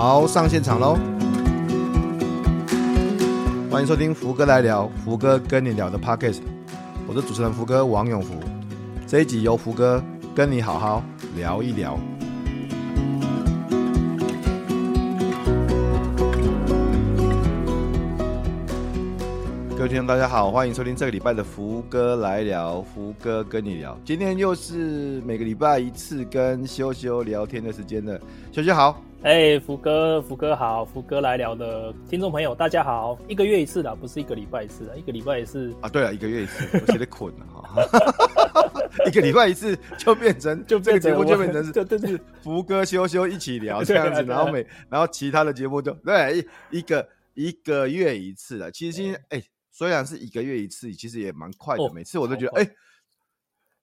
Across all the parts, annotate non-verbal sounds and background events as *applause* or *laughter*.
好，上现场喽！欢迎收听福哥来聊，福哥跟你聊的 Podcast，我是主持人福哥王永福。这一集由福哥跟你好好聊一聊。各位听众，大家好，欢迎收听这个礼拜的福哥来聊，福哥跟你聊。今天又是每个礼拜一次跟修修聊天的时间了，修修好。哎、福哥，福哥好，福哥来聊的听众朋友，大家好。一个月一次的，不是一个礼拜一次的，一个礼拜一次啊。对了，一个月一次，我写的捆了哈。*laughs* 一个礼拜一次就变成，*laughs* 就这个节目就变成是，*laughs* 对对对，福哥修修一起聊这样子，然后每然后其他的节目就对一一个一个月一次的。其实今天哎、欸，虽然是一个月一次，其实也蛮快的，每次我都觉得哎。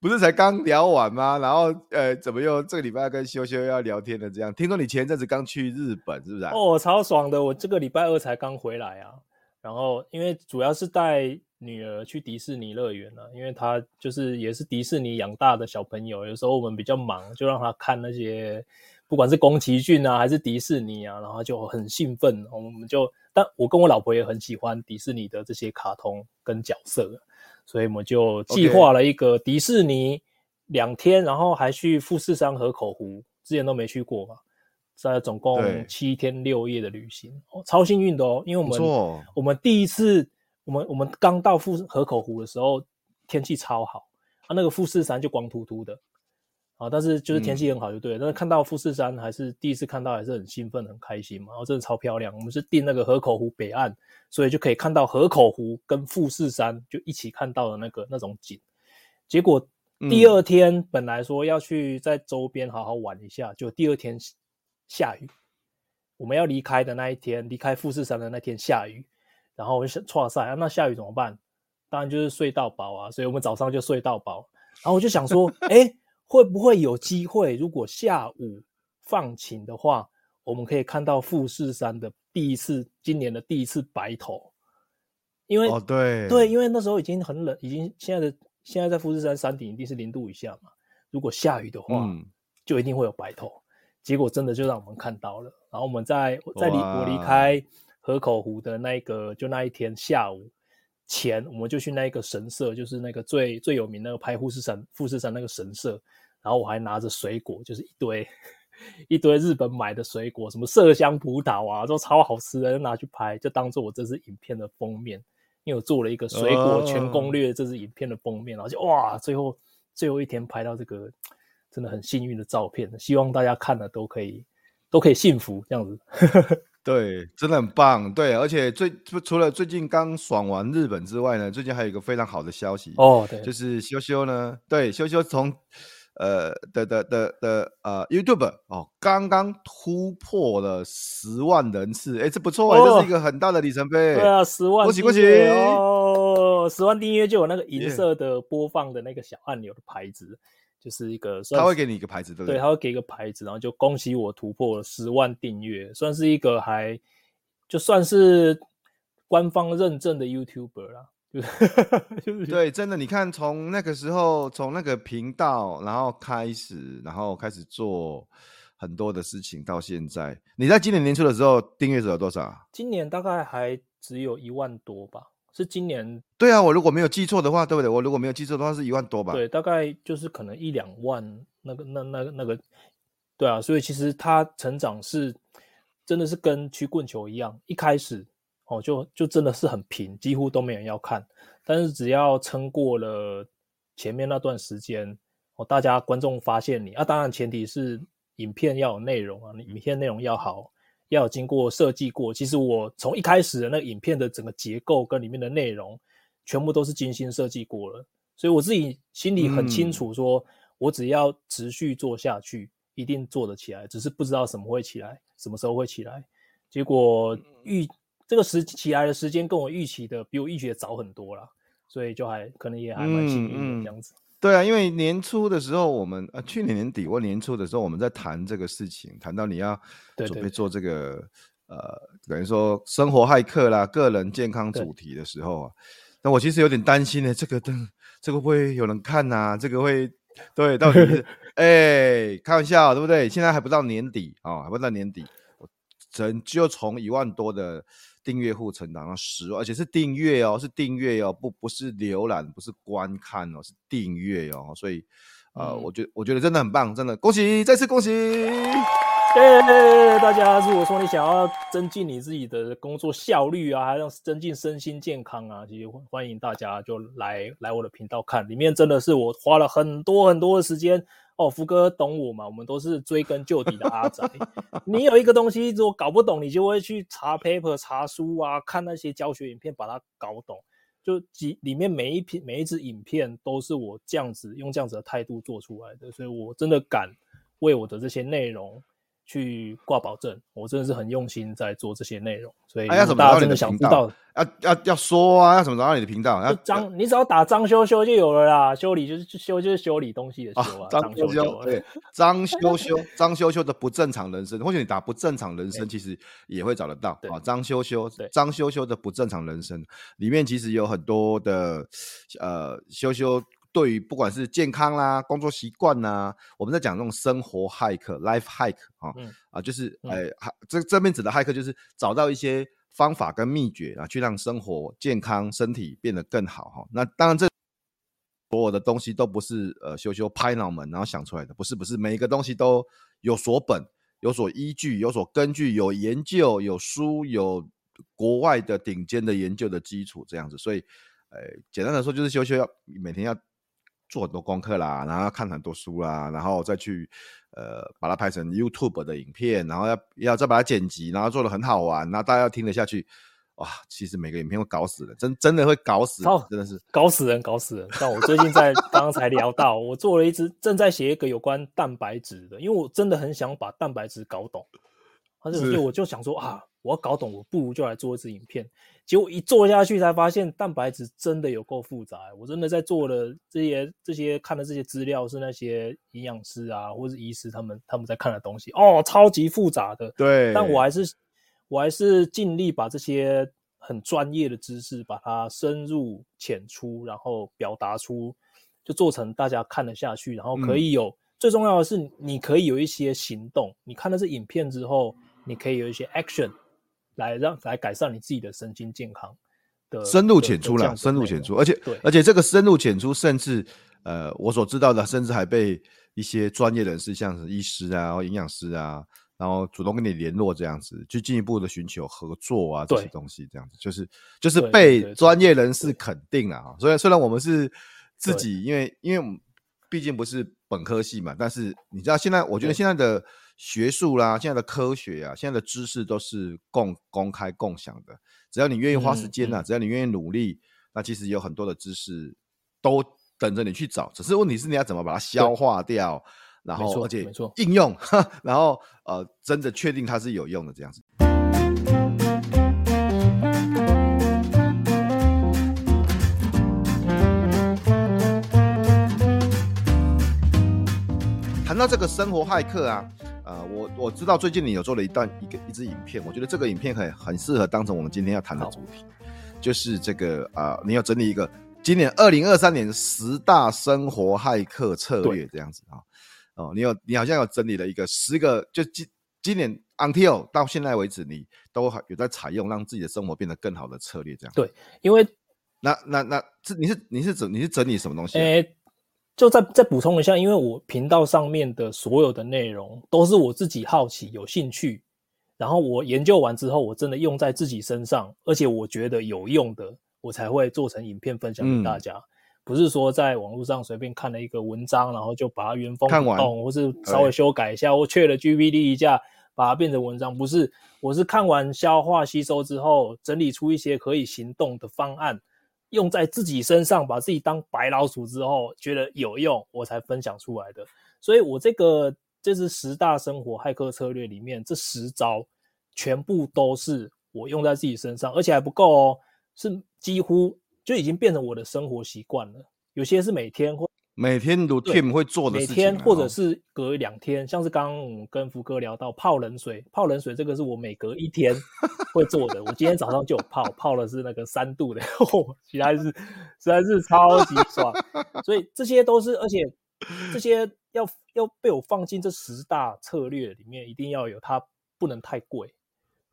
不是才刚聊完吗？然后，呃，怎么又这个礼拜跟修修要聊天的这样？听说你前阵子刚去日本，是不是、哦，超爽的！我这个礼拜二才刚回来啊。然后，因为主要是带女儿去迪士尼乐园了，因为她就是也是迪士尼养大的小朋友。有时候我们比较忙，就让她看那些，不管是宫崎骏啊，还是迪士尼啊，然后就很兴奋。我们就，但我跟我老婆也很喜欢迪士尼的这些卡通跟角色。所以我们就计划了一个迪士尼两天.然后还去富士山、河口湖，之前都没去过嘛，在总共七天六夜的旅行，哦，超幸运的哦，因为我们我们第一次，我们我们刚到富河口湖的时候，天气超好，啊，那个富士山就光秃秃的。啊，但是就是天气很好就对了，嗯。但是看到富士山还是第一次看到，还是很兴奋、很开心嘛。然后真的超漂亮。我们是订那个河口湖北岸，所以就可以看到河口湖跟富士山就一起看到的那个那种景。结果第二天本来说要去在周边好好玩一下，就第二天下雨。我们要离开的那一天，离开富士山的那天下雨，然后我就想，哇塞，啊，那下雨怎么办？当然就是睡到饱啊。所以我们早上就睡到饱。然后我就想说，*laughs* 哎。会不会有机会？如果下午放晴的话，我们可以看到富士山的第一次，今年的第一次白头。因为、哦、对对，因为那时候已经很冷，已经现在的现在在富士山山顶一定是零度以下嘛。如果下雨的话，嗯、就一定会有白头。结果真的就让我们看到了。然后我们在在离我离开河口湖的那个就那一天下午。前我们就去那个神社，就是那个最最有名那个拍富士山富士山那个神社，然后我还拿着水果，就是一堆 *laughs* 一堆日本买的水果，什么麝香葡萄啊，都超好吃的，就拿去拍，就当做我这支影片的封面。因为我做了一个水果全攻略，这支影片的封面，然后就哇，最后最后一天拍到这个真的很幸运的照片，希望大家看了都可以都可以幸福这样子。对，真的很棒。对，而且最除了最近刚爽完日本之外呢，最近还有一个非常好的消息哦，对，就是修修呢，对，修修从呃的的的的呃 YouTube 哦，刚刚突破了十万人次，哎，这不错哎、哦，这是一个很大的里程碑。对啊，十万，恭喜恭喜哦，十万订阅就有那个银色的播放的那个小按钮的牌子。Yeah. 就是一个，他会给你一个牌子，对不对？对，他会给一个牌子，然后就恭喜我突破了十万订阅，算是一个还就算是官方认证的 YouTuber 啦。*laughs* 就是对，真的，你看从那个时候，从那个频道，然后开始，然后开始做很多的事情，到现在，你在今年年初的时候订阅者有多少？今年大概还只有一万多吧。是今年对啊，我如果没有记错的话，对不对？我如果没有记错的话，是一万多吧？对，大概就是可能一两万，那个、那、那、那个，对啊。所以其实它成长是真的是跟曲棍球一样，一开始哦，就就真的是很平，几乎都没人要看。但是只要撑过了前面那段时间，哦，大家观众发现你啊，当然前提是影片要有内容啊，你影片内容要好。要有经过设计过，其实我从一开始的那个影片的整个结构跟里面的内容，全部都是精心设计过了，所以我自己心里很清楚，说我只要持续做下去，一定做得起来，只是不知道什么会起来，什么时候会起来。结果预这个时起来的时间跟我预期的比我预期的早很多了，所以就还可能也还蛮幸运的这样子。对啊，因为年初的时候，我们呃去年年底或年初的时候，我们在谈这个事情，谈到你要准备做这个呃，等于说生活骇客啦、个人健康主题的时候啊，那我其实有点担心呢，这个灯这个会有人看呐、啊？这个会对，到底是 *laughs* 哎开玩笑对不对？现在还不到年底啊、哦，还不到年底，我整就从一万多的订阅户成长到十万，而且是订阅哦，是订阅哦，不不是浏览，不是观看哦，是订阅哦，所以呃，嗯、我觉我觉得真的很棒，真的恭喜，再次恭喜！谢谢大家。如果说你想要增进你自己的工作效率啊，还要增进身心健康啊，其实欢迎大家就来来我的频道看，里面真的是我花了很多很多的时间。哦，福哥懂我嘛？我们都是追根究底的阿宅。你有一个东西，如果搞不懂，你就会去查 paper、查书啊，看那些教学影片，把它搞懂。就几里面每一篇、每一支影片，都是我这样子用这样子的态度做出来的，所以我真的敢为我的这些内容。去挂保证，我真的是很用心在做这些内容，所以大家真的想知道，要要要说啊，要怎么找到你的频道？要张，你只要打张修修就有了啦。修理就是修，就是修理东西的修啊。张修修，对，张修修，张修修的不正常人生，或许你打不正常人生，其实也会找得到啊。张修修，张修修的不正常人生里面其实有很多的呃修修。对于不管是健康啦、工作习惯呐，我们在讲这种生活骇客 （life hack） 啊、嗯、啊，就是哎，这这边指的骇客就是找到一些方法跟秘诀啊，去让生活健康、身体变得更好哈。那当然，这所有的东西都不是呃修修拍脑门然后想出来的，不是不是，每一个东西都有所本、有所依据、有所根据、有研究、有书、有国外的顶尖的研究的基础这样子。所以，呃，简单的说，就是修修要每天要。做很多功课啦，然后要看很多书啦，然后再去呃把它拍成 YouTube 的影片，然后要要再把它剪辑，然后做的很好玩，那大家要听得下去。哇，其实每个影片会搞死人，真真的会搞死人，真的是搞死人，搞死人。像我最近在刚刚才聊到，*laughs* 我做了一支正在写一个有关蛋白质的，因为我真的很想把蛋白质搞懂，而且我就想说啊。我要搞懂，我不如就来做一支影片。结果一做下去，才发现蛋白质真的有够复杂。我真的在做的这些、这些看的这些资料，是那些营养师啊，或是医师他们他们在看的东西哦，超级复杂的。对，但我还是我还是尽力把这些很专业的知识，把它深入浅出，然后表达出，就做成大家看得下去，然后可以有、嗯、最重要的是，你可以有一些行动。你看了这影片之后，你可以有一些 action。来让来改善你自己的身心健康的深入浅出了，深入浅出，而且对，而且这个深入浅出，甚至呃，我所知道的，甚至还被一些专业人士，像是医师啊、营养师啊，然后主动跟你联络，这样子，去进一步的寻求合作啊，这些东西，这样子，就是就是被专业人士肯定了啊。所以虽然我们是自己，因为因为我们毕竟不是本科系嘛，但是你知道，现在我觉得现在的。学术啦，现在的科学啊，现在的知识都是共公开共享的。只要你愿意花时间呐、啊嗯嗯，只要你愿意努力，那其实有很多的知识都等着你去找。只是问题是你要怎么把它消化掉，然后而且应用，*laughs* 然后呃，真的确定它是有用的这样子。谈到这个生活骇客啊。呃，我我知道最近你有做了一段一个一支影片，我觉得这个影片很很适合当成我们今天要谈的主题，就是这个啊、呃，你要整理一个今年二零二三年十大生活骇客策略这样子啊，哦，你有你好像有整理了一个十个，就今今年 until 到现在为止，你都有在采用让自己的生活变得更好的策略这样。对，因为那那那这你是你是整你是整理什么东西、啊？欸就再再补充一下，因为我频道上面的所有的内容都是我自己好奇、有兴趣，然后我研究完之后，我真的用在自己身上，而且我觉得有用的，我才会做成影片分享给大家。嗯、不是说在网络上随便看了一个文章，然后就把它原封不动，或是稍微修改一下，或 ChatGPT 一下，把它变成文章。不是，我是看完、消化、吸收之后，整理出一些可以行动的方案。用在自己身上，把自己当白老鼠之后，觉得有用，我才分享出来的。所以，我这个这是十大生活骇客策略里面，这十招全部都是我用在自己身上，而且还不够哦，是几乎就已经变成我的生活习惯了。有些是每天或。每天都 team 会做的事情，每天或者是隔两天，像是刚刚跟福哥聊到泡冷水，泡冷水这个是我每隔一天 *laughs* 会做的。我今天早上就有泡，泡的是那个三度的，*laughs* 实在是实在是超级爽。*laughs* 所以这些都是，而且这些要要被我放进这十大策略里面，一定要有它，不能太贵。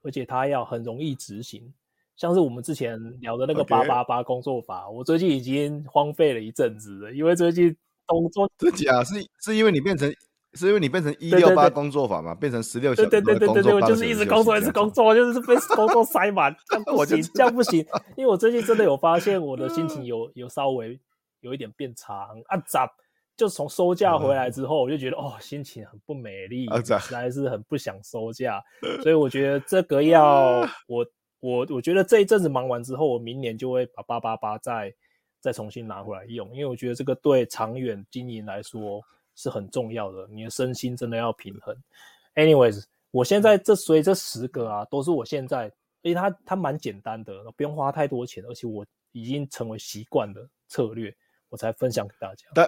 而且它要很容易执行。像是我们之前聊的那个八八八工作法.我最近已经荒废了一阵子了，因为最近工作这假是是因为你变成是因为你变成一六八工作法嘛，变成十六小时对对对对对，我就是一直工作一直工作，就是被工作塞满，*laughs* 这样不行，这样不行。因为我最近真的有发现 *laughs* 我的心情有有稍微有一点变差，啊咋？就从收假回来之后，我就觉得哦，心情很不美丽，实在是很不想收假，*laughs* 所以我觉得这个要我。我我觉得这一阵子忙完之后，我明年就会把八八八再再重新拿回来用，因为我觉得这个对长远经营来说是很重要的。你的身心真的要平衡。Anyways，我现在这所以这十个啊，都是我现在，因为它它蛮简单的，不用花太多钱，而且我已经成为习惯的策略，我才分享给大家。但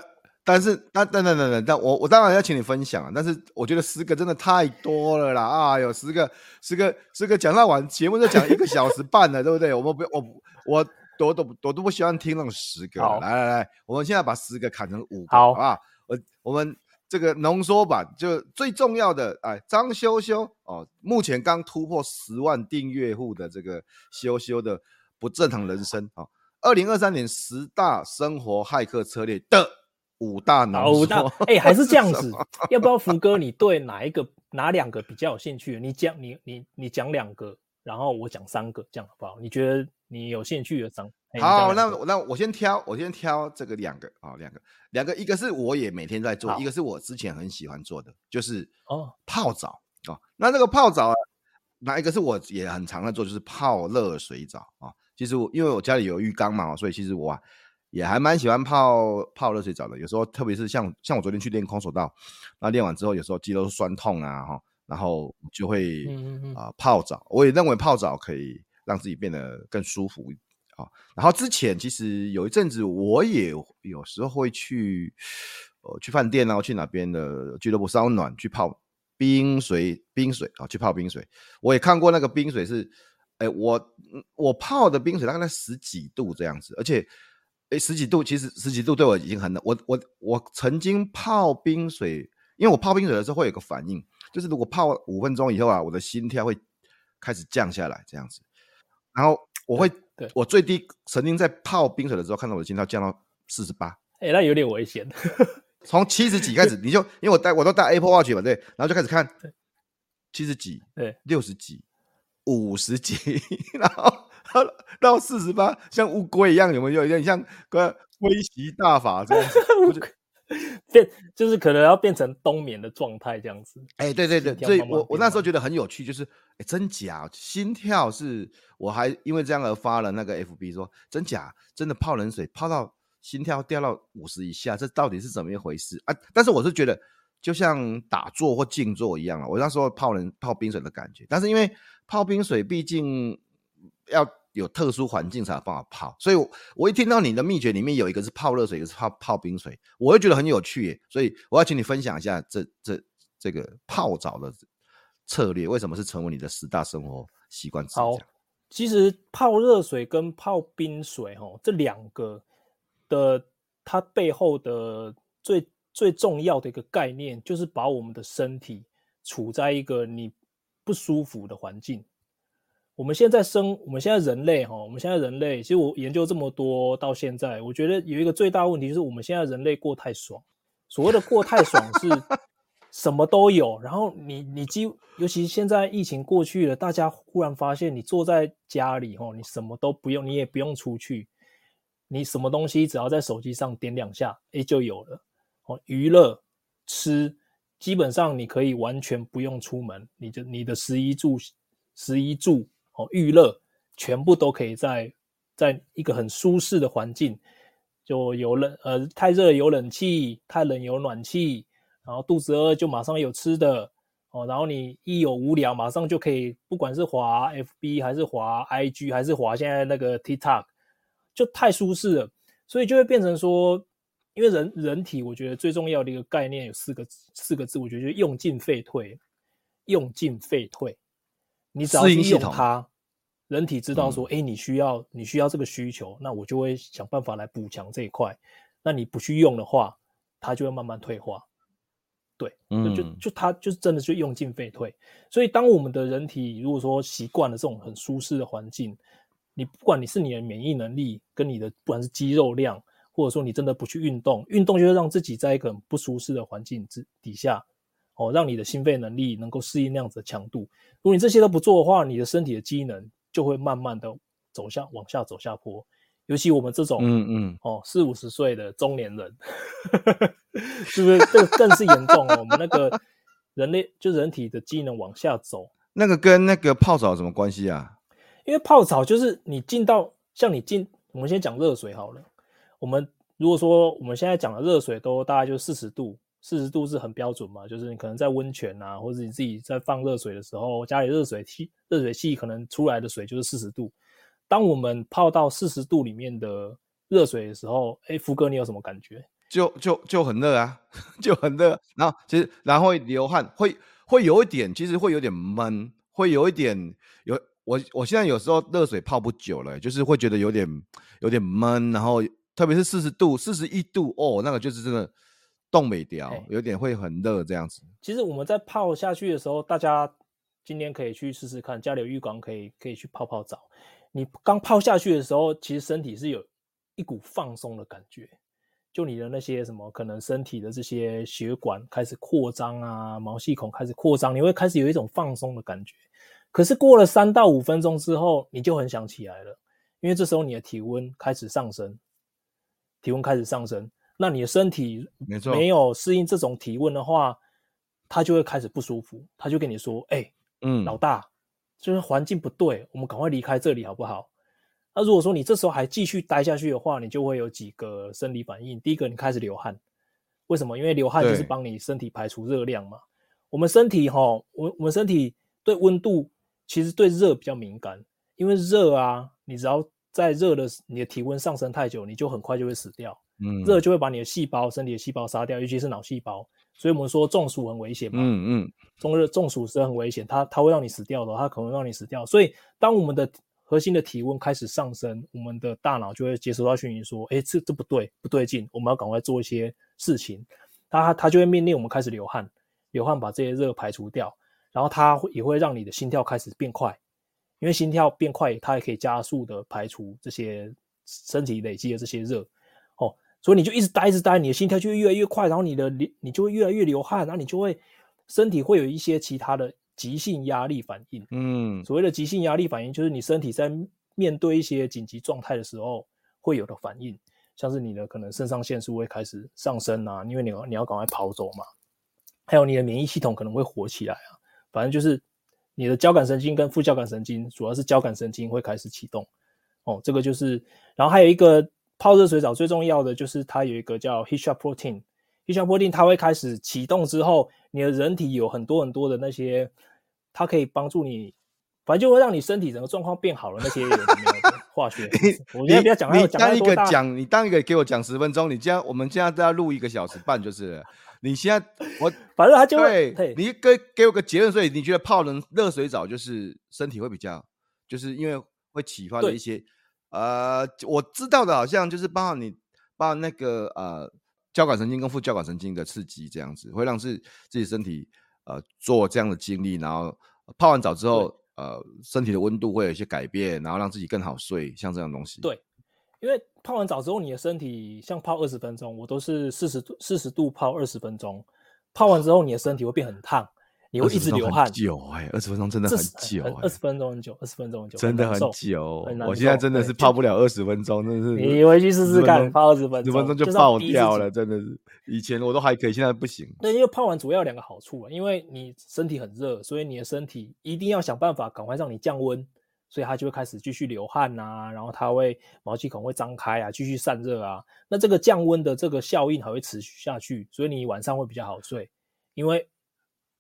是，那等等等等，但我我当然要请你分享啊！但是我觉得十个真的太多了啦！啊，有十个，十个，十个讲到完节目就讲一个小时半了，对不对？我们不，我我我都我都不喜欢听那种十个。来来来，我们现在把十个砍成五个，好啊！我我们这个浓缩版就最重要的，哎，张修修哦，目前刚突破十万订阅户的这个修修的不正常人生啊，二零二三年十大生活骇客策略的。五大浓缩，五大哎、欸，还是这样子？*laughs* 要不要福哥？你对哪一个、哪两个比较有兴趣？你讲，你你你讲两个，然后我讲三个，这样好不好？你觉得你有兴趣的讲？好，那那我先挑，我先挑这个两个啊，两个，两个，一个是我也每天在做，一个是我之前很喜欢做的，就是哦泡澡哦。那这个泡澡啊，哪一个是我也很常在做，就是泡热水澡啊。其实我因为我家里有浴缸嘛，所以其实我、啊。也还蛮喜欢泡泡热水澡的，有时候特别是像像我昨天去练空手道，那练完之后有时候肌肉酸痛啊哈，然后就会啊、嗯嗯呃、泡澡，我也认为泡澡可以让自己变得更舒服啊。然后之前其实有一阵子我也有时候会去呃去饭店啊，去哪边的俱乐部烧暖去泡冰水冰水啊，去泡冰水，我也看过那个冰水是，哎我我泡的冰水大概在十几度这样子，而且。哎，十几度，其实十几度对我已经很冷。我我我曾经泡冰水，因为我泡冰水的时候会有个反应，就是如果泡五分钟以后啊，我的心跳会开始降下来这样子。然后我会，我最低曾经在泡冰水的时候，看到我的心跳降到四十八。哎，那有点危险。从七十几开始，你就因为我戴我都戴 Apple Watch 嘛，对，然后就开始看七十几，对，六十几，五十几，*laughs* 然后。*laughs* 到四十八，像乌龟一样，有没有有点像个龟息大法这样子？*laughs* 变就是可能要变成冬眠的状态这样子。哎、欸，对对对，所以我我那时候觉得很有趣，就是哎、欸，真假心跳是，我还因为这样而发了那个 FB 说真假，真的泡冷水泡到心跳掉到五十以下，这到底是怎么一回事啊？但是我是觉得就像打坐或静坐一样啊，我那时候泡冷泡冰水的感觉，但是因为泡冰水毕竟。要有特殊环境才有办法泡，所以我，我一听到你的秘诀里面有一个是泡热水，一个是泡泡冰水，我会觉得很有趣耶。所以，我要请你分享一下这这这个泡澡的策略，为什么是成为你的十大生活习惯之一？好，其实泡热水跟泡冰水，哦，这两个的它背后的最最重要的一个概念，就是把我们的身体处在一个你不舒服的环境。我们现在生，我们现在人类哈，我们现在人类，其实我研究这么多到现在，我觉得有一个最大问题就是我们现在人类过太爽。所谓的过太爽是 *laughs* 什么都有，然后你你几乎，尤其现在疫情过去了，大家忽然发现你坐在家里哈，你什么都不用，你也不用出去，你什么东西只要在手机上点两下，哎就有了。哦，娱乐、吃，基本上你可以完全不用出门，你就你的食一住食一住。哦，娱乐全部都可以在在一个很舒适的环境，就有冷呃太热有冷气，太冷有暖气，然后肚子饿就马上有吃的哦，然后你一有无聊，马上就可以，不管是滑 FB 还是滑 IG 还是滑现在那个 TikTok，就太舒适了，所以就会变成说，因为人人体我觉得最重要的一个概念有四个四个字，我觉得就用进废退，用进废退。你只要去用它，人体知道说，哎、嗯欸，你需要你需要这个需求，那我就会想办法来补强这一块。那你不去用的话，它就会慢慢退化。对，嗯、就就就它就是真的就用进废退。所以当我们的人体如果说习惯了这种很舒适的环境，你不管你是你的免疫能力跟你的不管是肌肉量，或者说你真的不去运动，运动就是让自己在一个很不舒适的环境之底下，哦，让你的心肺能力能够适应那样子的强度。如果你这些都不做的话，你的身体的机能就会慢慢的走下往下走下坡。尤其我们这种，嗯嗯，哦，四五十岁的中年人，*laughs* 是不是这个更是严重哦？我们那个人类就人体的机能往下走，那个跟那个泡澡有什么关系啊？因为泡澡就是你进到像你进，我们先讲热水好了。我们如果说我们现在讲的热水都大概就四十度，四十度是很标准嘛，就是你可能在温泉啊，或者你自己在放热水的时候，家里热水器热水器可能出来的水就是四十度。当我们泡到四十度里面的热水的时候，哎，福哥，你有什么感觉？就就就很热啊，*laughs* 就很热。然后其实然后流汗，会会有一点，其实会有点闷，会有一点有。我我现在有时候热水泡不久了，就是会觉得有点有点闷。然后特别是四十度、四十一度哦，那个就是真的冻未条，有点会很热这样子。其实我们在泡下去的时候，大家今天可以去试试看，家里有浴缸可以可以去泡泡澡。你刚泡下去的时候，其实身体是有一股放松的感觉，就你的那些什么，可能身体的这些血管开始扩张啊，毛细孔开始扩张，你会开始有一种放松的感觉。可是过了三到五分钟之后，你就很想起来了，因为这时候你的体温开始上升，体温开始上升，那你的身体没有适应这种体温的话，他就会开始不舒服，他就跟你说：“哎，嗯，老大。”就是环境不对，我们赶快离开这里好不好？那如果说你这时候还继续待下去的话，你就会有几个生理反应。第一个，你开始流汗，为什么？因为流汗就是帮你身体排除热量嘛。我们身体哈，我我们身体对温度其实对热比较敏感，因为热啊，你只要在热的你的体温上升太久，你就很快就会死掉。嗯，热就会把你的细胞，身体的细胞杀掉，尤其是脑细胞。所以我们说中暑很危险嘛，嗯嗯，中热中暑是很危险，它它会让你死掉的，它可能让你死掉。所以当我们的核心的体温开始上升，我们的大脑就会接收到讯息说，哎，这这不对，不对劲，我们要赶快做一些事情。它它就会命令我们开始流汗，流汗把这些热排除掉，然后它会也会让你的心跳开始变快，因为心跳变快，它也可以加速的排除这些身体累积的这些热。所以你就一直待，一直待，你的心跳就会越来越快，然后你的流，你就会越来越流汗，然后你就会身体会有一些其他的急性压力反应。嗯，所谓的急性压力反应，就是你身体在面对一些紧急状态的时候会有的反应，像是你的可能肾上腺素会开始上升啊，因为你要你要赶快跑走嘛，还有你的免疫系统可能会活起来啊，反正就是你的交感神经跟副交感神经，主要是交感神经会开始启动。哦，这个就是，然后还有一个。泡热水澡最重要的就是它有一个叫 heat shock protein，heat shock protein 它会开始启动之后，你的人体有很多很多的那些，它可以帮助你，反正就会让你身体整个状况变好了。那些化学？*laughs* 我先不要讲，你当一个讲，你当一个给我讲十分钟，你这样我们现在都要录一个小时半，就是了你现在我 *laughs* 反正他就会，对你给给我个结论，所以你觉得泡冷热水澡就是身体会比较，就是因为会启发的一些。呃，我知道的，好像就是包含你，包含那个呃交感神经跟副交感神经的刺激，这样子会让自自己身体呃做这样的经历，然后泡完澡之后，呃身体的温度会有一些改变，然后让自己更好睡，像这样东西。对，因为泡完澡之后，你的身体像泡二十分钟，我都是四十度四十度泡二十分钟，泡完之后你的身体会变很烫。你会一直流汗，久哎，二十分钟真的很久，二十分钟很久，二十分钟很久，真的很久。我现在真的是泡不了二十分钟，真的是。你回去试试看，泡二十分钟，十分钟就爆掉了，真的是。以前我都还可以，现在不行。那因为泡完主要有两个好处啊，因为你身体很热，所以你的身体一定要想办法赶快让你降温，所以它就会开始继续流汗呐，然后它会毛细孔会张开啊，继续散热啊。那这个降温的这个效应还会持续下去，所以你晚上会比较好睡，因为。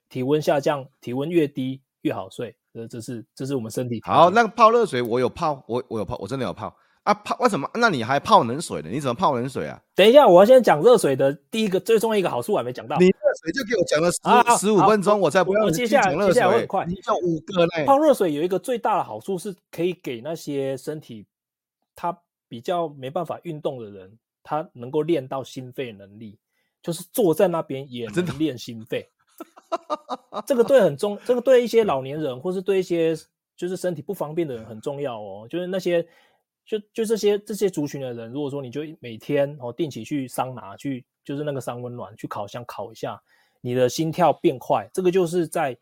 体温下降，体温越低越好睡。这这是这是我们身体。好，那个泡热水我有泡，我我有泡，我真的有泡啊。泡为什么？那你还泡冷水呢？你怎么泡冷水啊？等一下，我要先讲热水的第一个最重要一个好处，我还没讲到。你热水就给我讲了十十五分钟，我才不要。接下来接下来很快，你就五个嘞。泡热水有一个最大的好处是可以给那些身体他比较没办法运动的人，他能够练到心肺能力。就是坐在那边也能练心肺。这个对很重，这个对一些老年人或是对一些就是身体不方便的人很重要哦。就是那些就就这些这些族群的人，如果说你就每天哦定期去桑拿去，就是那个桑温暖去烤箱烤一下，你的心跳变快，这个就是在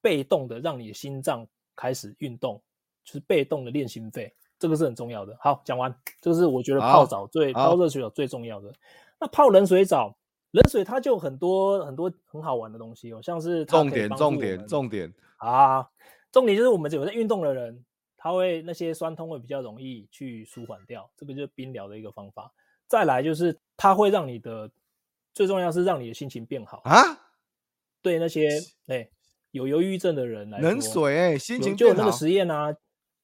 被动的让你的心脏开始运动，就是被动的练心肺。这个是很重要的。好，讲完，这个是我觉得泡澡最泡热水澡最重要的。那泡冷水澡，冷水它就很多很多很好玩的东西哦，像是重点重点重点啊，重点就是我们有在运动的人，他会那些酸痛会比较容易去舒缓掉，这个就是冰疗的一个方法。再来就是它会让你的最重要是让你的心情变好啊。对那些哎有忧郁症的人来说，冷水哎心情就有那个实验啊。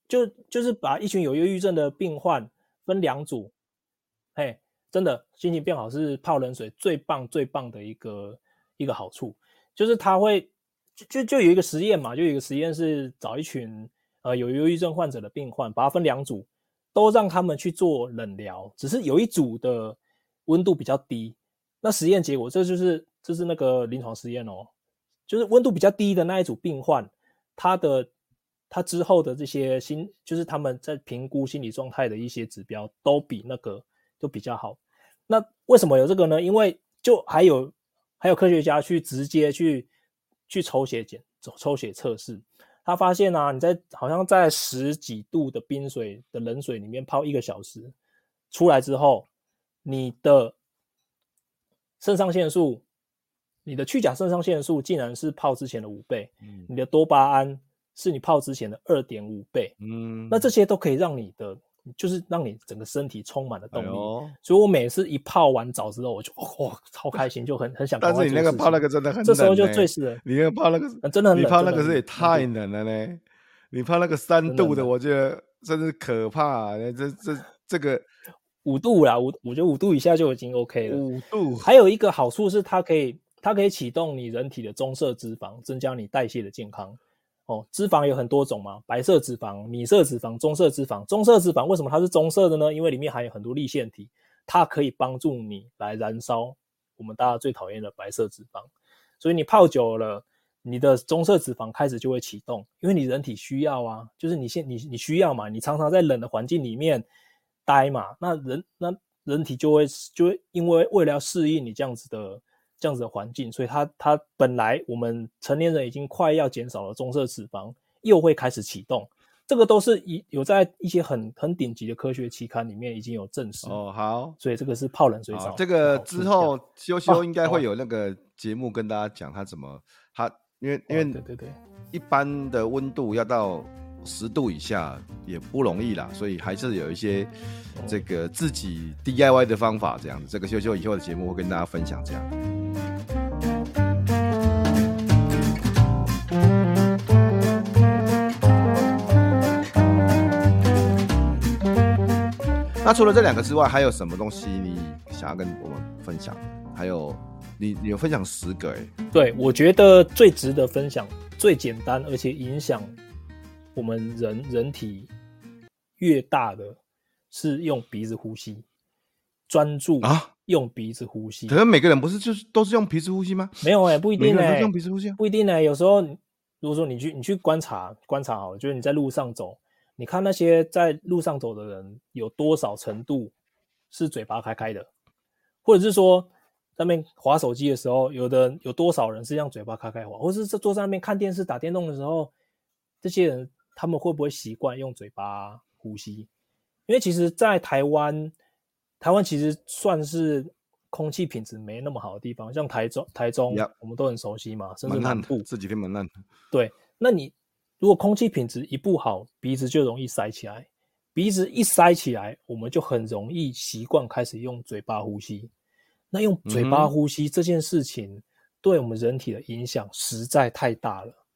就就是把一群有忧郁症的病患分两组，嘿，真的心情变好是泡冷水最棒最棒的一个一个好处，就是他会就就就有一个实验嘛，就有一个实验是找一群呃有忧郁症患者的病患，把它分两组，都让他们去做冷疗，只是有一组的温度比较低，那实验结果这就是这是那个临床实验哦，就是温度比较低的那一组病患，他的。他之后的这些心，就是他们在评估心理状态的一些指标，都比那个都比较好。那为什么有这个呢？因为就还有还有科学家去直接去去抽血检抽抽血测试，他发现啊，你在好像在十几度的冰水的冷水里面泡一个小时，出来之后，你的肾上腺素，你的去甲肾上腺素竟然是泡之前的五倍，嗯，你的多巴胺。是你泡之前的二点五倍，嗯，那这些都可以让你的，就是让你整个身体充满了动力。哎、所以我每次一泡完澡之后，我就哇超开心，就很很想。但是你那个泡那个真的很冷，这时候就最适合。你那个泡那个、啊、真的很冷，你泡那个是也太冷了呢。你泡那个三度的，我觉得真是可怕。这这这个 *laughs* 五度啦，五我觉得五度以下就已经 OK 了。五度还有一个好处是它可以它可以启动你人体的棕色脂肪，增加你代谢的健康。哦，脂肪有很多种嘛，白色脂肪、米色脂肪、棕色脂肪。棕色脂肪为什么它是棕色的呢？因为里面含有很多粒线体，它可以帮助你来燃烧我们大家最讨厌的白色脂肪。所以你泡久了，你的棕色脂肪开始就会启动，因为你人体需要啊，就是你现你你需要嘛，你常常在冷的环境里面待嘛，那人那人体就会就会因为为了要适应你这样子的。这样子的环境，所以它它本来我们成年人已经快要减少了棕色脂肪，又会开始启动，这个都是一有在一些很很顶级的科学期刊里面已经有证实哦。好，所以这个是泡冷水澡。这个之后修修应该会有那个节目跟大家讲他怎么、哦、他因为因为对对对，一般的温度要到十度以下也不容易啦，所以还是有一些这个自己 DIY 的方法这样子。这个修修以后的节目会跟大家分享这样。那除了这两个之外，还有什么东西你想要跟我们分享？还有你，你有分享十个哎？对，我觉得最值得分享、最简单而且影响我们人人体越大的，是用鼻子呼吸，专注啊，用鼻子呼吸。可是每个人不是就是都是用鼻子呼吸吗？没有哎，不一定哎，用鼻子呼吸，不一定哎。有时候如果说你去你去观察观察好了，就是你在路上走。你看那些在路上走的人，有多少程度是嘴巴开开的，或者是说在那边划手机的时候，有的有多少人是让嘴巴开开划，或者是坐在那边看电视、打电动的时候，这些人他们会不会习惯用嘴巴呼吸？因为其实，在台湾，台湾其实算是空气品质没那么好的地方，像台中，台中我们都很熟悉嘛，甚至南部这几天蛮烂。对，那你。如果空气品质一不好，鼻子就容易塞起来。鼻子一塞起来，我们就很容易习惯开始用嘴巴呼吸。那用嘴巴呼吸这件事情，对我们人体的影响实在太大了。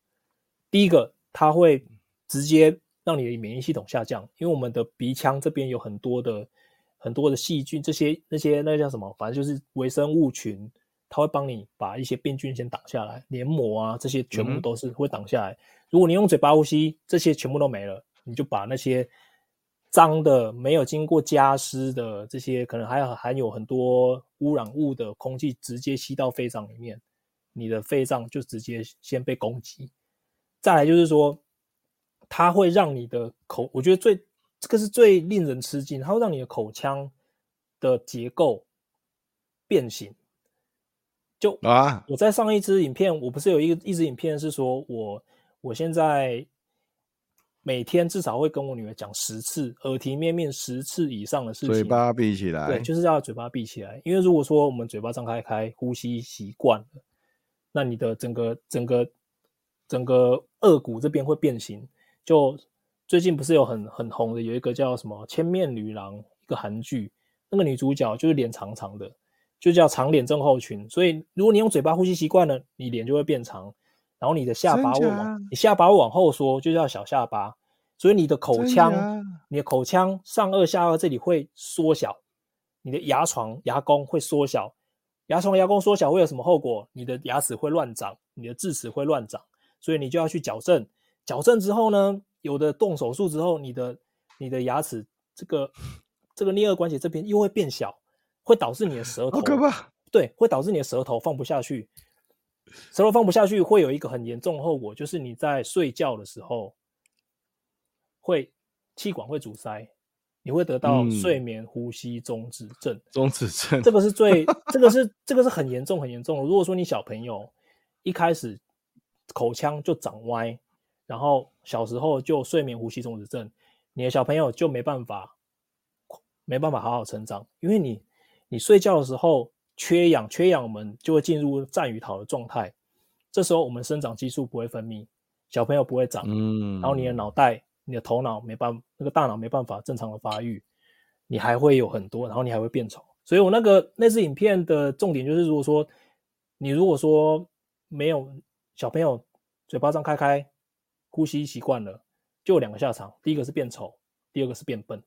第一个，它会直接让你的免疫系统下降，因为我们的鼻腔这边有很多的很多的细菌，这些那些那叫什么？反正就是微生物群，它会帮你把一些病菌先挡下来，黏膜啊这些全部都是会挡下来。如果你用嘴巴呼吸，这些全部都没了，你就把那些脏的、没有经过加湿的这些，可能还有含有很多污染物的空气，直接吸到肺脏里面，你的肺脏就直接先被攻击。再来就是说，它会让你的口，我觉得最这个是最令人吃惊，它会让你的口腔的结构变形。就啊，我在上一支影片，我不是有一个一支影片是说我我现在。每天至少会跟我女儿讲十次，耳提面命十次以上的事情。嘴巴闭起来。对，就是要嘴巴闭起来。因为如果说我们嘴巴张开开，呼吸习惯了，那你的整个整个整个颚骨这边会变形。就最近不是有很很红的，有一个叫什么《千面女郎》一个韩剧，那个女主角就是脸长长的，就叫长脸症候群。所以如果你用嘴巴呼吸习惯了，你脸就会变长。然后你的下巴会往你下巴会往后缩，就叫小下巴。所以你的口腔，你的口腔上颚下颚这里会缩小，你的牙床牙弓会缩小，牙床牙弓缩小会有什么后果？你的牙齿会乱长，你的智齿会乱长。所以你就要去矫正。矫正之后呢，有的动手术之后，你的你的牙齿这个这个颞颌关节这边又会变小，会导致你的舌头，对，会导致你的舌头放不下去。舌头放不下去，会有一个很严重的后果，就是你在睡觉的时候，会气管会阻塞，你会得到睡眠呼吸中 *laughs* 止症。中止症，这个是最，*laughs* 这个是这个是很严重很严重的。如果说你小朋友一开始口腔就长歪，然后小时候就睡眠呼吸中止症，你的小朋友就没办法没办法好好成长，因为你你睡觉的时候。缺氧，缺氧，我们就会进入战与逃的状态。这时候，我们生长激素不会分泌，小朋友不会长，嗯，然后你的脑袋、你的头脑没办法，那个大脑没办法正常的发育，你还会有很多，然后你还会变丑。所以我那个那支影片的重点就是，如果说你如果说没有小朋友嘴巴张开开，呼吸习惯了，就有两个下场：第一个是变丑，第二个是变笨，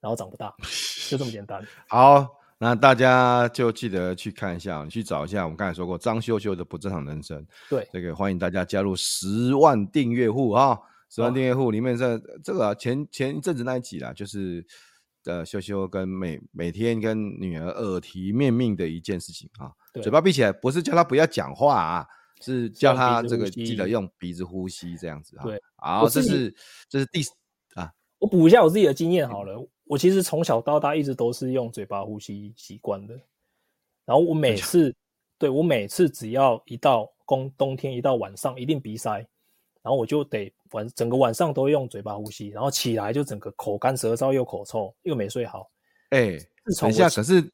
然后长不大，就这么简单。*laughs* 好。那大家就记得去看一下，你去找一下我们刚才说过张秀秀的不正常人生。对，这个欢迎大家加入十万订阅户啊！十万订阅户里面这这个前前一阵子那一集啦，就是呃秀秀跟每每天跟女儿耳提面命的一件事情啊，嘴巴闭起来，不是叫她不要讲话啊，是叫他这个记得用鼻子呼吸这样子哈。对，好，这是这是第啊，我补一下我自己的经验好了。我其实从小到大一直都是用嘴巴呼吸习惯的，然后我每次，对，我每次只要一到冬冬天一到晚上一定鼻塞，然后我就得晚整个晚上都用嘴巴呼吸，然后起来就整个口干舌燥又口臭又没睡好。哎、欸，等一下，可是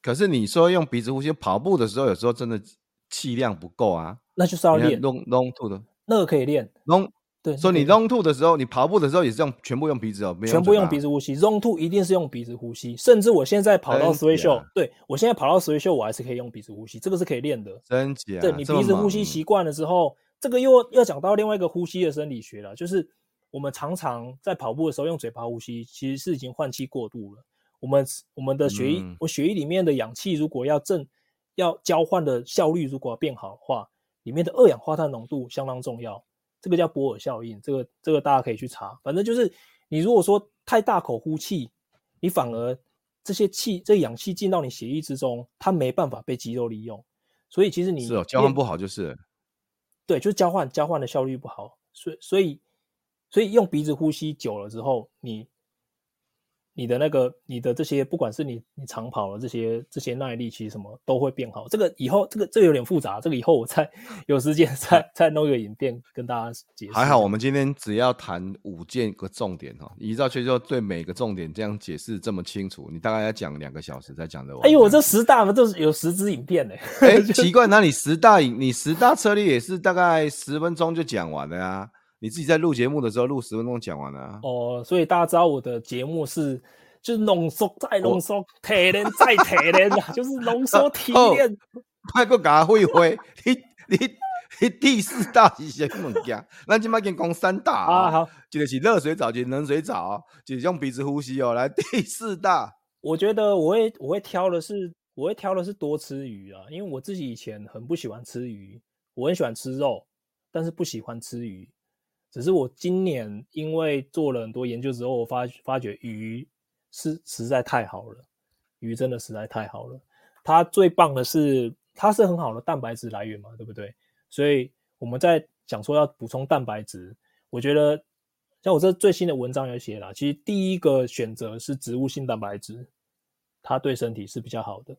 可是你说用鼻子呼吸，跑步的时候有时候真的气量不够啊，那就是要练 long long 的，那个可以练 long。对，所以你 long two 的时候，你跑步的时候也是用全部用鼻子哦，没有全部用鼻子呼吸。long two 一定是用鼻子呼吸，甚至我现在跑到 threshold，对，我现在跑到 threshold，我还是可以用鼻子呼吸，这个是可以练的。真假？对，你鼻子呼吸习惯了之后，这个又要讲到另外一个呼吸的生理学了，就是我们常常在跑步的时候用嘴巴呼吸，其实是已经换气过度了。我们我们的血液，嗯、我血液里面的氧气如果要正要交换的效率如果要变好的话，里面的二氧化碳浓度相当重要。这个叫波尔效应，这个这个大家可以去查。反正就是，你如果说太大口呼气，你反而这些气、这氧气进到你血液之中，它没办法被肌肉利用。所以其实你是哦，交换不好就是，对，就是交换交换的效率不好。所以所以所以用鼻子呼吸久了之后，你。你的那个，你的这些，不管是你你长跑了这些这些耐力，其实什么都会变好。这个以后，这个这个有点复杂，这个以后我再有时间 *laughs* 再再弄一个影片跟大家解释。还好，我们今天只要谈五件个重点哈，依照学说对每个重点这样解释这么清楚，你大概要讲两个小时才讲得完。哎呦，我这十大都是有十支影片呢。*laughs* 哎、欸，奇怪，那你十大影，你十大策略也是大概十分钟就讲完了呀？你自己在录节目的时候录十分钟讲完了啊？哦，所以大家知道我的节目是就是浓缩再浓缩，提炼再提炼，就是浓缩提炼。*laughs* *laughs* 快个搞会会，你你你第四大是什么物件？咱今麦跟讲三大啊，好，一个是热水澡，就是冷水澡，就是用鼻子呼吸哦。来第四大，*laughs* 我觉得我会我会挑的是我会挑的是多吃鱼啊，因为我自己以前很不喜欢吃鱼，我很喜欢吃肉，但是不喜欢吃鱼。只是我今年因为做了很多研究之后，我发发觉鱼是实在太好了，鱼真的实在太好了。它最棒的是，它是很好的蛋白质来源嘛，对不对？所以我们在讲说要补充蛋白质，我觉得像我这最新的文章有写了，其实第一个选择是植物性蛋白质，它对身体是比较好的。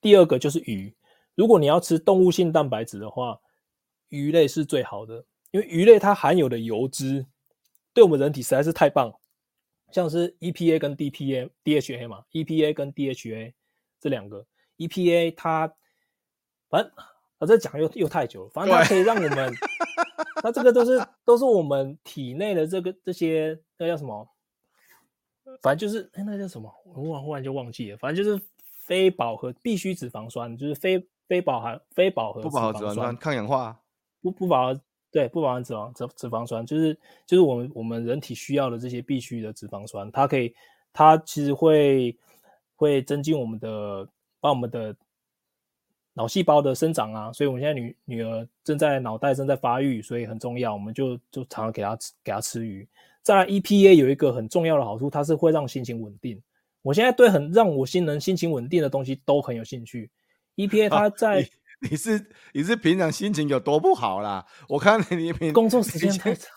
第二个就是鱼，如果你要吃动物性蛋白质的话，鱼类是最好的。因为鱼类它含有的油脂，对我们人体实在是太棒，像是 EPA 跟 DPA、DHA 嘛，EPA 跟 DHA 这两个，EPA 它反正我这讲又又太久了，反正它可以让我们，*laughs* 它这个都是都是我们体内的这个这些那叫什么？反正就是哎，那叫什么？我忽然忽然就忘记了，反正就是非饱和必需脂肪酸，就是非非饱含非饱和不饱和脂肪酸抗氧化不不饱和。对，不饱和脂肪脂脂肪酸就是就是我们我们人体需要的这些必需的脂肪酸，它可以它其实会会增进我们的把我们的脑细胞的生长啊，所以我们现在女女儿正在脑袋正在发育，所以很重要，我们就就常常给她吃给她吃鱼。再来，EPA 有一个很重要的好处，它是会让心情稳定。我现在对很让我心能心情稳定的东西都很有兴趣。EPA 它在。啊你是你是平常心情有多不好啦？我看你平工作时间太长。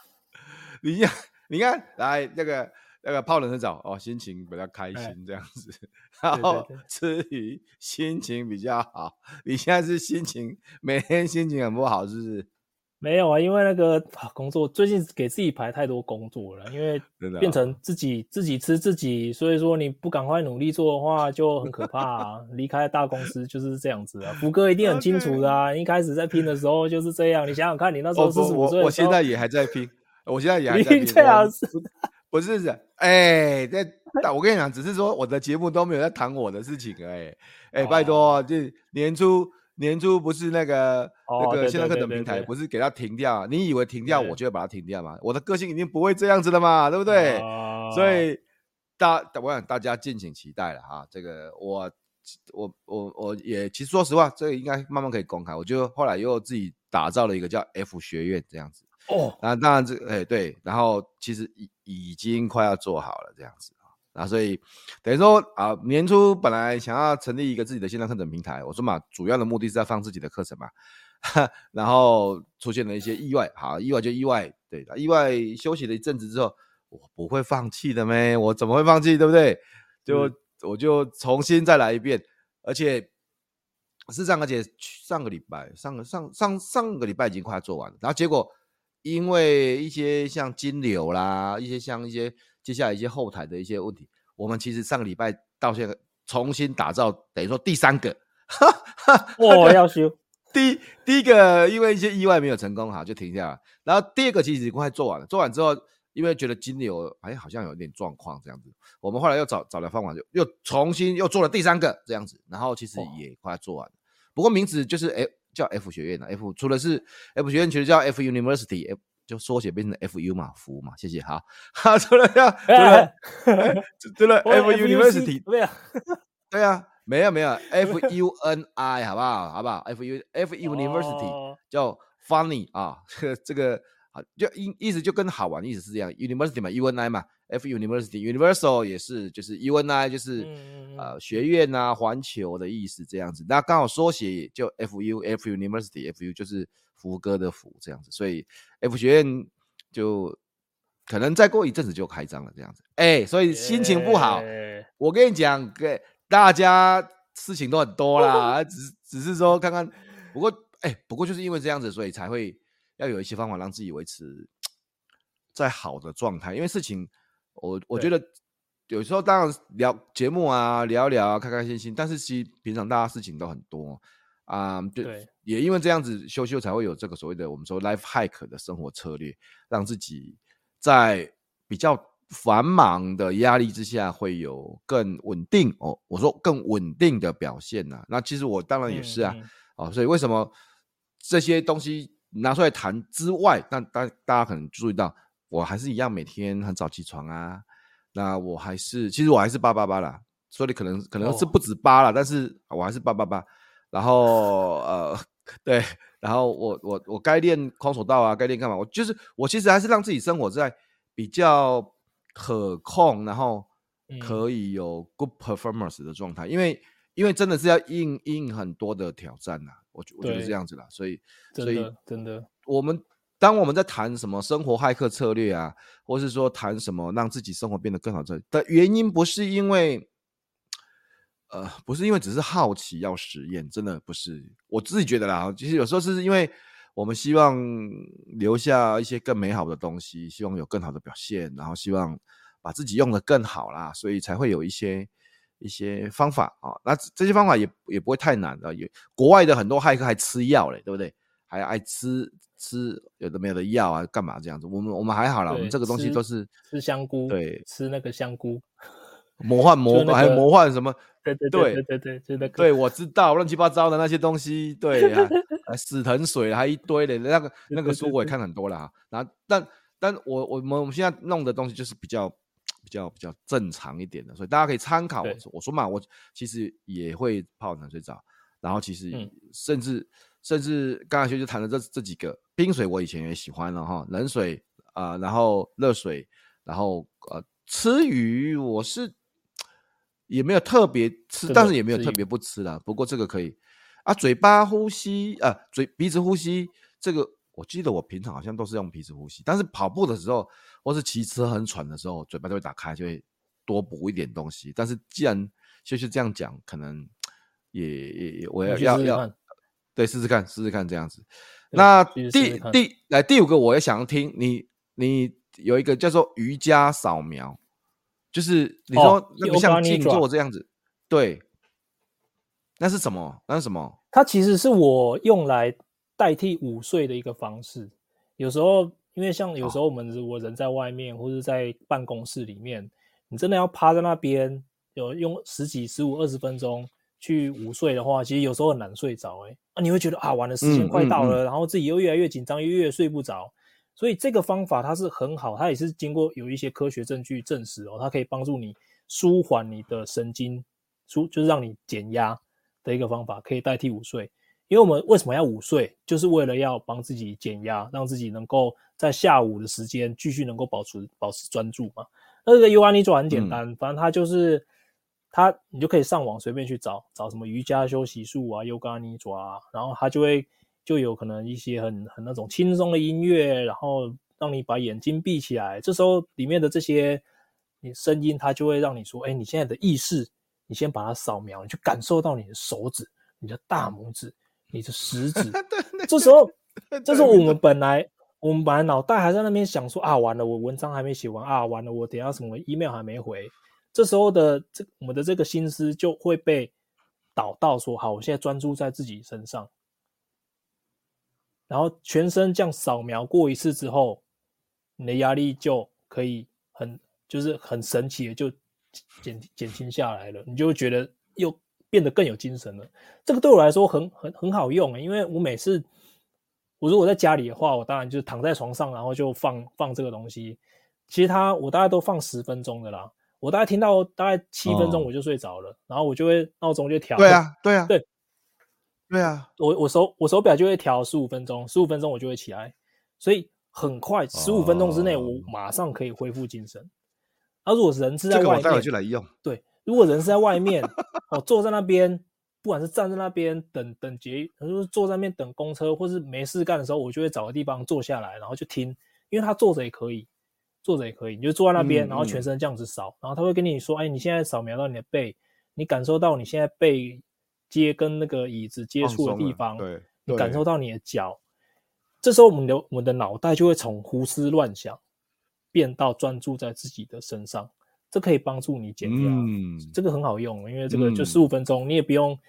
你呀，你看来那个那个泡冷水澡哦，心情比较开心这样子，*laughs* 哎、然后吃鱼心情比较好。你现在是心情每天心情很不好，是不是？没有啊，因为那个工作最近给自己排太多工作了，因为变成自己、哦、自己吃自己，所以说你不赶快努力做的话就很可怕啊！离开大公司就是这样子啊，福哥一定很清楚的啊.一开始在拼的时候就是这样，你想想看，你那时候四十五岁，我现在也还在拼，我现在也还在拼，不是是哎，在我跟你讲，只是说我的节目都没有在谈我的事情哎哎，拜托，就年初。年初不是那个、哦、那个线上课程平台，不是给它停掉？你以为停掉我就会把它停掉吗？我的个性已经不会这样子的嘛，对不对？哦、所以大我想大家敬请期待了哈。这个我我我我也其实说实话，这个应该慢慢可以公开。我就后来又自己打造了一个叫 F 学院这样子哦。那当然这哎对，然后其实已已经快要做好了这样子。啊，所以等于说啊，年初本来想要成立一个自己的线上课程平台，我说嘛，主要的目的是在放自己的课程嘛，*laughs* 然后出现了一些意外，好，意外就意外，对，意外休息了一阵子之后，我不会放弃的咩，我怎么会放弃，对不对？就、嗯、我就重新再来一遍，而且是这样，而且上个礼拜，上个上上上个礼拜已经快做完了，然后结果因为一些像金流啦，一些像一些。接下来一些后台的一些问题，我们其实上个礼拜到现在重新打造，等于说第三个，我 *laughs* 要修。第第一个因为一些意外没有成功，哈，就停下来。然后第二个其实快做完了，做完之后，因为觉得金牛哎好像有点状况这样子，我们后来又找找了方法，就又重新又做了第三个这样子，然后其实也快做完了。不过名字就是哎叫 F 学院了，F 除了是 F 学院，其实叫 F University。就缩写变成 F U 嘛，服嘛，谢谢哈。哈，除了呀，*laughs* 除了，除了 F University，对呀，对呀，没有没有 *laughs* F U N I，好不好？好不好？F U F University 叫 Funny 啊，*laughs* 这个这个啊，就意意思就跟好玩意思是这样，University 嘛，U N I 嘛，F University Universal 也是，就是 U N I 就是呃学院啊，环球的意思这样子。那刚好缩写就 F U F University，F U 就是。福哥的福这样子，所以 F 学院就可能再过一阵子就开张了这样子。哎、欸，所以心情不好，欸、我跟你讲，给大家事情都很多啦，*laughs* 只是只是说看看。不过哎、欸，不过就是因为这样子，所以才会要有一些方法让自己维持在好的状态。因为事情，我我觉得有时候当然聊节目啊，聊一聊啊，开开心心。但是其实平常大家事情都很多。啊、um，对，也因为这样子，修修才会有这个所谓的我们说 life hack 的生活策略，让自己在比较繁忙的压力之下会有更稳定哦。我说更稳定的表现呐、啊，那其实我当然也是啊，嗯嗯、哦，所以为什么这些东西拿出来谈之外，那大大家可能注意到，我还是一样每天很早起床啊，那我还是其实我还是八八八啦，所以可能可能是不止八了、哦，但是我还是八八八。然后呃，*laughs* 对，然后我我我该练空手道啊，该练干嘛？我就是我其实还是让自己生活在比较可控，然后可以有 good performance 的状态，嗯、因为因为真的是要应应很多的挑战呐、啊，我我觉得是这样子啦，所以所以真的我们当我们在谈什么生活骇客策略啊，或是说谈什么让自己生活变得更好的原因，不是因为。呃，不是因为只是好奇要实验，真的不是。我自己觉得啦，其实有时候是因为我们希望留下一些更美好的东西，希望有更好的表现，然后希望把自己用得更好啦，所以才会有一些一些方法啊。那这些方法也也不会太难的，也国外的很多骇客还吃药嘞，对不对？还爱吃吃有的没有的药啊，干嘛这样子？我们我们还好啦，我们这个东西都是吃香菇，对，吃那个香菇。魔幻魔、那个、还有魔幻什么？对对对对对对，就那个。对，我知道乱七八糟的那些东西，对啊，*laughs* 死藤水还一堆的，那个那个书我也看很多了哈。然后，但但我我们我们现在弄的东西就是比较比较比较正常一点的，所以大家可以参考。我说嘛，我其实也会泡冷水澡，然后其实甚至、嗯、甚至刚才学就谈了这这几个冰水，我以前也喜欢了哈，冷水啊、呃，然后热水，然后呃吃鱼我是。也没有特别吃，但是也没有特别不吃啦。不过这个可以啊，嘴巴呼吸啊，嘴鼻子呼吸，这个我记得我平常好像都是用鼻子呼吸，但是跑步的时候或是骑车很喘的时候，嘴巴就会打开，就会多补一点东西。但是既然就是这样讲，可能也也也我要要要对试试看试试看这样子。那第第来第五个，我也想要听你你有一个叫做瑜伽扫描。就是你说那个像静坐这样子，对，那是什么？那是什么？它其实是我用来代替午睡的一个方式。有时候，因为像有时候我们如果人在外面或者在办公室里面，你真的要趴在那边有用十几、十五、二十分钟去午睡的话，其实有时候很难睡着。哎，啊，你会觉得啊，完了，时间快到了，然后自己又越来越紧张，又越睡不着。所以这个方法它是很好，它也是经过有一些科学证据证实哦，它可以帮助你舒缓你的神经，舒就是让你减压的一个方法，可以代替午睡。因为我们为什么要午睡，就是为了要帮自己减压，让自己能够在下午的时间继续能够保持保持专注嘛。那这个 Yoga Nidra 很简单，嗯、反正它就是它，你就可以上网随便去找找什么瑜伽休息术啊，Yoga Nidra 啊，然后它就会。就有可能一些很很那种轻松的音乐，然后让你把眼睛闭起来。这时候里面的这些你声音，它就会让你说：“哎，你现在的意识，你先把它扫描，你去感受到你的手指、你的大拇指、你的食指。*laughs* 这时候，这时候我们本来我们本来脑袋还在那边想说：啊，完了，我文章还没写完啊，完了，我等下什么 email 还没回。这时候的这我们的这个心思就会被导到说：好，我现在专注在自己身上。”然后全身这样扫描过一次之后，你的压力就可以很就是很神奇的就减减轻下来了，你就会觉得又变得更有精神了。这个对我来说很很很好用啊，因为我每次我如果在家里的话，我当然就是躺在床上，然后就放放这个东西。其实它我大概都放十分钟的啦，我大概听到大概七分钟我就睡着了，哦、然后我就会闹钟就调。对啊，对啊，对。对啊，我我手我手表就会调十五分钟，十五分钟我就会起来，所以很快十五分钟之内我马上可以恢复精神。那、哦啊、如果人是在外面，这个我就来用。对，如果人是在外面，哦，坐在那边，不管是站在那边等等捷，就是坐在那边等公车，或是没事干的时候，我就会找个地方坐下来，然后就听，因为他坐着也可以，坐着也可以，你就坐在那边，然后全身这样子扫，然后他会跟你说，哎，你现在扫描到你的背，你感受到你现在背。接跟那个椅子接触的地方，对，你感受到你的脚，这时候我们的我们的脑袋就会从胡思乱想变到专注在自己的身上，这可以帮助你减压，嗯，这个很好用，因为这个就十五分钟，嗯，你也不用，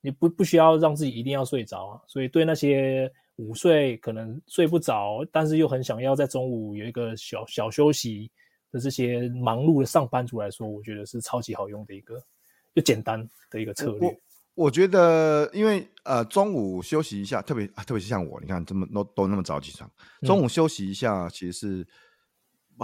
你不不需要让自己一定要睡着啊，所以对那些午睡可能睡不着，但是又很想要在中午有一个小小休息的这些忙碌的上班族来说，我觉得是超级好用的一个又简单的一个策略。我觉得，因为呃，中午休息一下，特别啊特别是像我，你看这么都都那么早起床，中午休息一下，其实是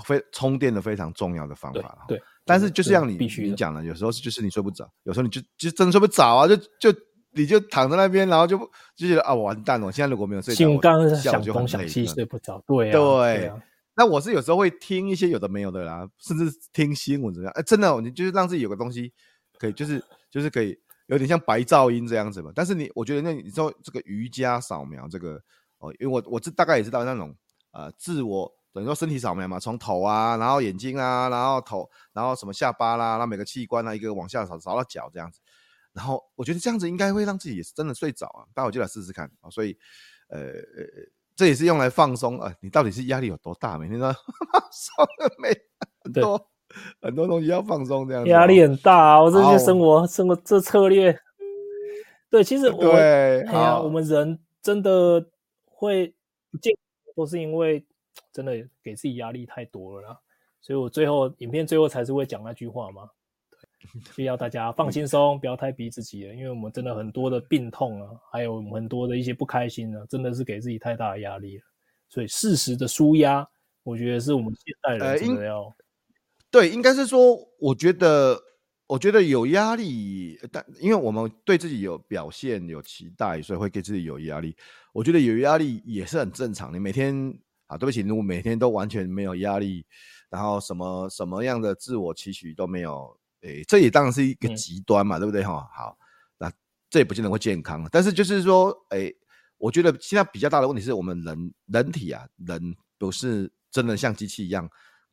非充电的非常重要的方法。对，但是就是像你你讲的，有时候就是你睡不着，有时候你就就真的睡不着啊，就就你就躺在那边，然后就就觉得啊，完蛋了！我现在如果没有睡着，心刚刚想东想西，睡不着。对啊，对，对啊。那我是有时候会听一些有的没有的啦，甚至听新闻怎么样？哎，真的，你就是让自己有个东西可以，就是就是可以有点像白噪音这样子嘛。但是你，我觉得那你说这个瑜伽扫描这个哦，因为我我这大概也知道那种呃自我等于说身体扫描嘛，从头啊，然后眼睛啊，然后头，然后什么下巴啦，然后每个器官啊，一个往下扫扫到脚这样子。然后我觉得这样子应该会让自己也是真的睡着啊。待会就来试试看啊。所以呃呃。这也是用来放松啊！你到底是压力有多大？每天都 *laughs* 放松没很多很多东西要放松，这样压力很大啊！我这些生活生活这策略，对，其实我对，哎呀，我们人真的会不健康，都是因为真的给自己压力太多了啦。所以我最后影片最后才是会讲那句话嘛。*laughs* 需要大家放轻松，不要太逼自己了，因为我们真的很多的病痛啊，还有很多的一些不开心啊，真的是给自己太大的压力了。所以适时的舒压，我觉得是我们现代人真的要、呃、对，应该是说，我觉得，我觉得有压力，但因为我们对自己有表现有期待，所以会给自己有压力。我觉得有压力也是很正常。你每天啊，对不起，如果每天都完全没有压力，然后什么什么样的自我期许都没有。诶，这也当然是一个极端嘛，嗯、对不对哈？好，那这也不见得会健康。但是就是说，诶，我觉得现在比较大的问题是我们人人体啊，人不是真的像机器一样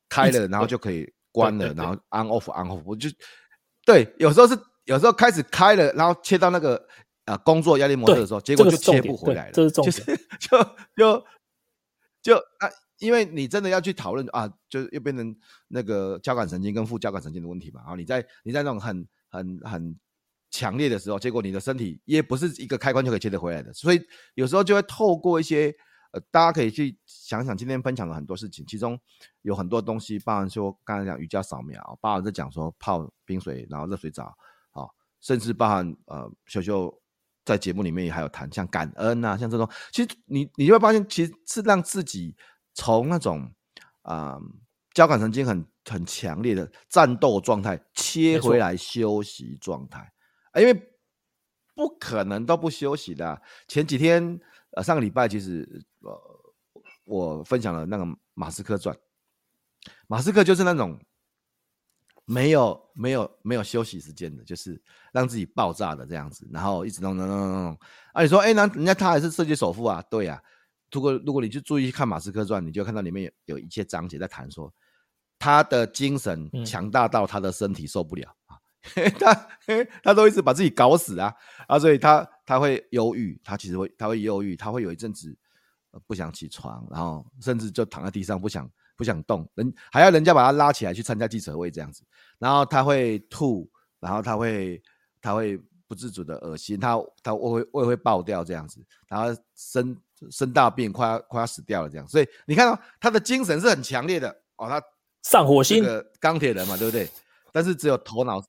开了，然后就可以 *laughs* 关了，然后 on off on off。我就对，有时候是有时候开始开了，然后切到那个啊、呃、工作压力模式的时候，结果就切不回来了。这是重点，*laughs* 就是就就就啊。因为你真的要去讨论啊，就又变成那个交感神经跟副交感神经的问题嘛。然后你在你在那种很很很强烈的时候，结果你的身体也不是一个开关就可以接得回来的。所以有时候就会透过一些呃，大家可以去想想今天分享的很多事情，其中有很多东西，包含说刚才讲瑜伽扫描，包含在讲说泡冰水然后热水澡，啊，甚至包含呃秀秀在节目里面也还有谈像感恩啊，像这种，其实你你就会发现，其实是让自己。从那种啊、呃、交感神经很很强烈的战斗状态切回来休息状态，因为不可能都不休息的、啊。前几天呃上个礼拜其实呃我分享了那个马斯克传，马斯克就是那种没有没有没有休息时间的，就是让自己爆炸的这样子，然后一直弄弄弄弄弄。啊你说哎那人家他还是世界首富啊，对呀、啊。如果如果你去注意看马斯克传，你就看到里面有有一些章节在谈说，他的精神强大到他的身体受不了啊，*laughs* 嗯、他他都一直把自己搞死啊啊，所以他他会忧郁，他其实会他会忧郁，他会有一阵子不想起床，然后甚至就躺在地上不想不想动，人还要人家把他拉起来去参加记者会这样子，然后他会吐，然后他会他会不自主的恶心，他他胃会胃会爆掉这样子，然后生。生大病，快要快要死掉了，这样，所以你看到、哦、他的精神是很强烈的哦，他上火星，这个钢铁人嘛，对不对？但是只有头脑，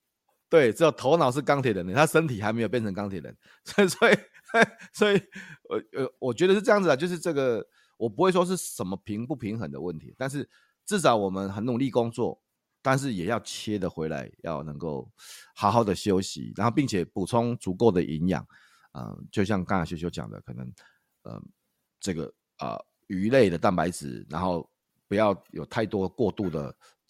对，只有头脑是钢铁人的，他身体还没有变成钢铁人，所以所以所以，我 *laughs* 呃，我觉得是这样子啊，就是这个，我不会说是什么平不平衡的问题，但是至少我们很努力工作，但是也要切的回来，要能够好好的休息，然后并且补充足够的营养，嗯、呃，就像刚才修修讲的，可能，嗯、呃。这个啊、呃，鱼类的蛋白质，然后不要有太多过度的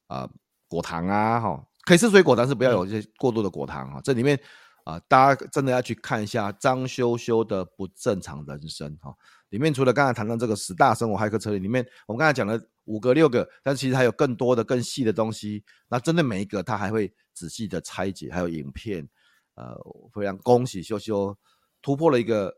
啊、呃、果糖啊，哈、哦，可以吃水果，但是不要有一些过度的果糖啊。这里面啊、呃，大家真的要去看一下张修修的不正常人生哈、哦。里面除了刚才谈到这个十大生活骇客策略，里面我们刚才讲了五个六个，但其实还有更多的更细的东西。那针对每一个，他还会仔细的拆解，还有影片。呃，非常恭喜修修。突破了一个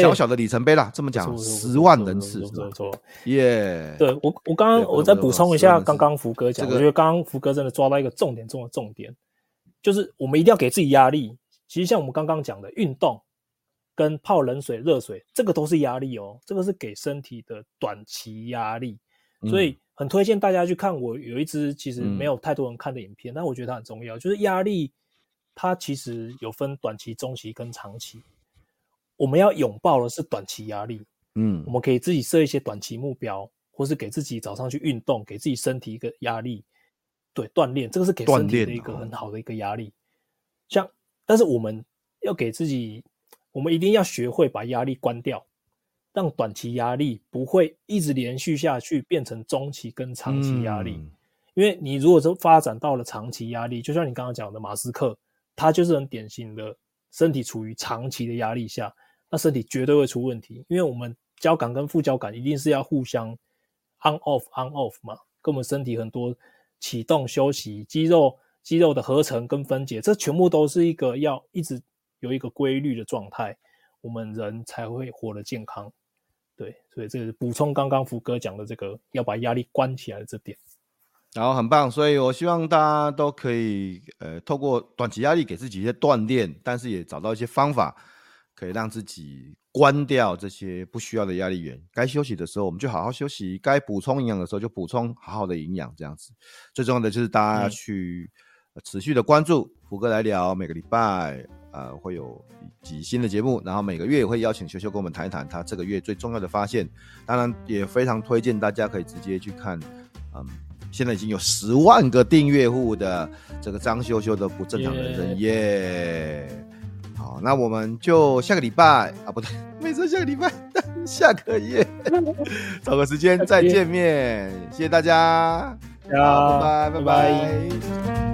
小小的里程碑啦，这么讲，十万人次，没错，耶！对我，我刚刚我再补充一下，刚刚福哥讲，我觉得刚刚福哥真的抓到一个重点中的重点，就是我们一定要给自己压力。其实像我们刚刚讲的运动跟泡冷水、热水，这个都是压力哦，这个是给身体的短期压力，所以很推荐大家去看。我有一支其实没有太多人看的影片，但我觉得它很重要，就是压力它其实有分短期、中期跟长期。我们要拥抱的是短期压力，嗯，我们可以自己设一些短期目标，或是给自己早上去运动，给自己身体一个压力，对，锻炼，这个是给身体的一个很好的一个压力。像，但是我们要给自己我们一定要学会把压力关掉，让短期压力不会一直连续下去，变成中期跟长期压力。嗯、因为你如果说发展到了长期压力，就像你刚刚讲的马斯克，他就是很典型的身体处于长期的压力下，那身体绝对会出问题。因为我们交感跟副交感一定是要互相 on off on off 嘛，跟我们身体很多启动、休息、肌肉肌肉的合成跟分解，这全部都是一个要一直。有一个规律的状态，我们人才会活得健康。对，所以这是补充刚刚福哥讲的这个要把压力关起来的这点。然后很棒，所以我希望大家都可以呃透过短期压力给自己一些锻炼，但是也找到一些方法，可以让自己关掉这些不需要的压力源。该休息的时候我们就好好休息，该补充营养的时候就补充好好的营养，这样子。最重要的就是大家去持续的关注福哥来聊，每个礼拜。呃，会有几新的节目，然后每个月也会邀请修修跟我们谈一谈他这个月最重要的发现。当然，也非常推荐大家可以直接去看，嗯，现在已经有十万个订阅户的这个张修修的不正常人生耶。Yeah. 好，那我们就下个礼拜啊，不对，没说下个礼拜，下个月找个时间再见面。谢谢大家，*laughs* 好，拜拜，拜拜。拜拜。